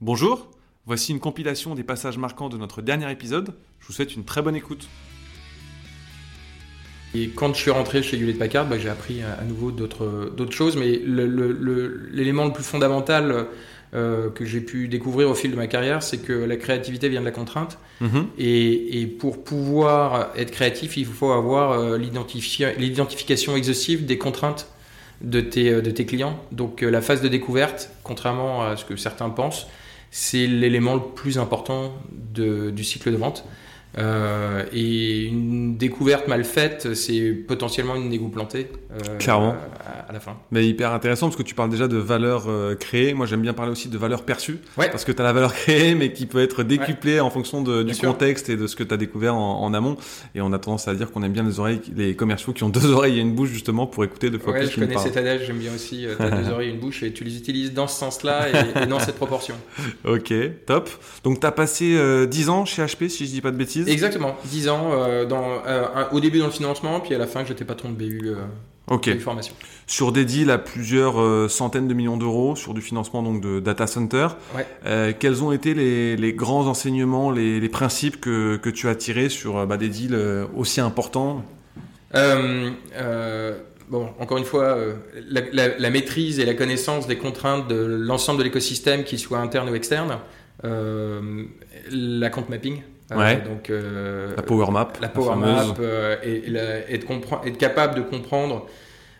Bonjour, voici une compilation des passages marquants de notre dernier épisode. Je vous souhaite une très bonne écoute. Et quand je suis rentré chez Hewlett Packard, bah, j'ai appris à nouveau d'autres choses, mais le- le- le- l'élément le, plus fondamental euh, que j'ai pu découvrir au fil de ma carrière, c'est que la créativité vient de la contrainte. Mhm. Et, et pour pouvoir être créatif, il faut avoir euh, l'identifi- l'identification exhaustive des contraintes de tes, euh, de tes clients. Donc euh, la phase de découverte, contrairement à ce que certains pensent, c'est l'élément le plus important du cycle de vente. Euh, et une découverte mal faite, c'est potentiellement une égout plantée euh, Clairement. à, à la fin. Mais hyper intéressant parce que tu parles déjà de valeur euh, créée. Moi, j'aime bien parler aussi de valeur perçue. Ouais. Parce que tu as la valeur créée, mais qui peut être décuplée en fonction de- du sûr. contexte et de ce que tu as découvert en, en amont. Et on a tendance à dire qu'on aime bien les oreilles, les commerciaux qui ont deux oreilles et une bouche justement pour écouter deux fois Ouais, plus je connais cet adage, j'aime bien aussi. Tu as deux oreilles et une bouche et tu les utilises dans ce sens-là et, et dans cette proportion. Ok, top. Donc, tu as passé euh, 10 ans chez HP, si je dis pas de bêtises. Exactement, 10 ans euh, dans, euh, au début dans le financement, puis à la fin j'étais patron de BU, euh, Ok. BU formation. Sur des deals à plusieurs centaines de millions d'euros, sur du financement donc de data center. Ouais. Quels ont été les, les grands enseignements, les, les principes que, que tu as tirés sur bah, des deals aussi importants? Bon, encore une fois, euh, la, la- la maîtrise et la connaissance des contraintes de l'ensemble de l'écosystème, qu'il soit interne ou externe, euh, la compte mapping. euh, Ouais. donc, euh, La power map. la power map euh, et, et la- et de compre- être capable de comprendre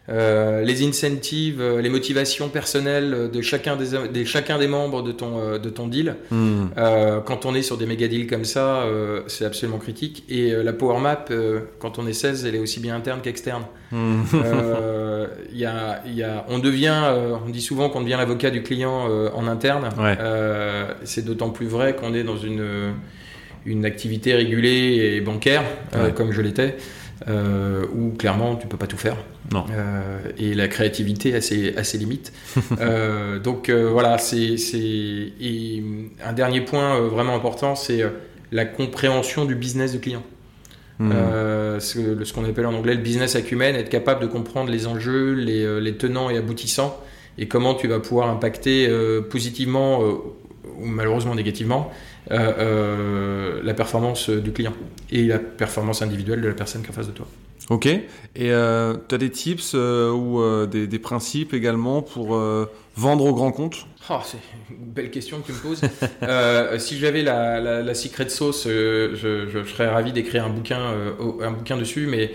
euh, les incentives, euh, les motivations personnelles de chacun des, des- chacun des membres de ton, euh, de ton deal. Hmm. Euh, quand on est sur des méga deals comme ça, euh, c'est absolument critique. Et euh, la power map, euh, quand on est 16, elle est aussi bien interne qu'externe. Il y a, il y a, on devient, euh, on dit souvent qu'on devient l'avocat du client euh, en interne. Ouais. Euh, c'est d'autant plus vrai qu'on est dans une, une activité régulée et bancaire, euh, comme je l'étais, euh, où clairement tu peux pas tout faire. Non. Euh, et la créativité a ses, a ses limites. Euh, donc euh, voilà, c'est un dernier point vraiment important, c'est la compréhension du business du client. Hmm. Ce, qu'on appelle en anglais le business acumen, être capable de comprendre les enjeux, les, les tenants et aboutissants, et comment tu vas pouvoir impacter positivement ou malheureusement négativement euh, euh, la performance du client et la performance individuelle de la personne qui est en face de toi. Ok. Et euh, tu as des tips ou des, des principes également pour vendre au grand compte? Oh, c'est une belle question que tu me poses. Si j'avais la, la, la secret sauce, je, je serais ravi d'écrire un bouquin, un bouquin dessus. Mais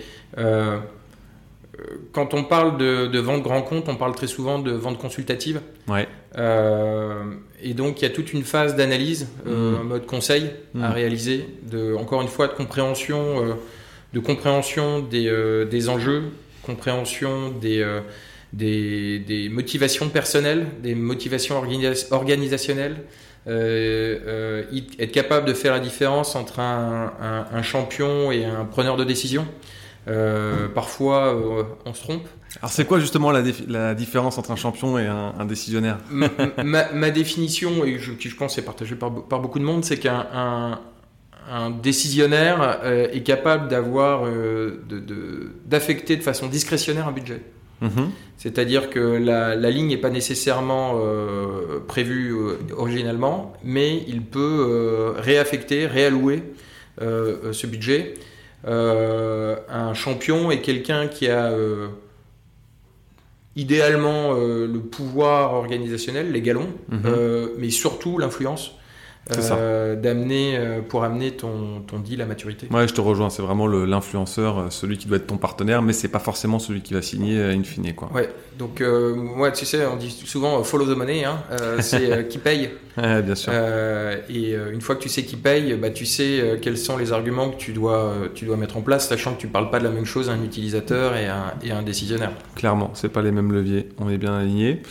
quand on parle de, de vente grand compte, on parle très souvent de vente consultative. Ouais. Euh, et donc il y a toute une phase d'analyse euh, Mm. en mode conseil à Mm. réaliser, de, encore une fois de compréhension, euh, de compréhension des, euh, des enjeux, compréhension des, des, des motivations personnelles, des motivations organisa- organisationnelles, être capable de faire la différence entre un, un- un champion et un preneur de décision. Euh, parfois euh, on se trompe. Alors c'est quoi justement la, différence entre un champion et un, un décisionnaire? Ma, ma- ma définition, et je, qui je pense est partagée par, par beaucoup de monde, c'est qu'un un, un décisionnaire euh, est capable d'avoir, de- de- d'affecter de, façon discrétionnaire un budget. Mhm. C'est-à-dire que la, la ligne n'est pas nécessairement prévue originalement, mais il peut réaffecter, réallouer ce budget. Euh, un champion est quelqu'un qui a euh, idéalement euh, le pouvoir organisationnel, les galons, Mhm. mais surtout l'influence. Euh, d'amener euh, pour amener ton, ton deal à maturité. Ouais, je te rejoins. C'est vraiment l'influenceur, euh, celui qui doit être ton partenaire, mais c'est pas forcément celui qui va signer in fine, quoi. Ouais, donc euh, tu sais, on dit souvent follow the money, hein, c'est qui paye. Ouais, bien sûr. Et une fois que tu sais qui paye, bah, tu sais quels sont les arguments que tu dois, tu dois mettre en place, sachant que tu parles pas de la même chose à un utilisateur et à un, et à un décisionnaire. Clairement, c'est pas les mêmes leviers. On est bien alignés.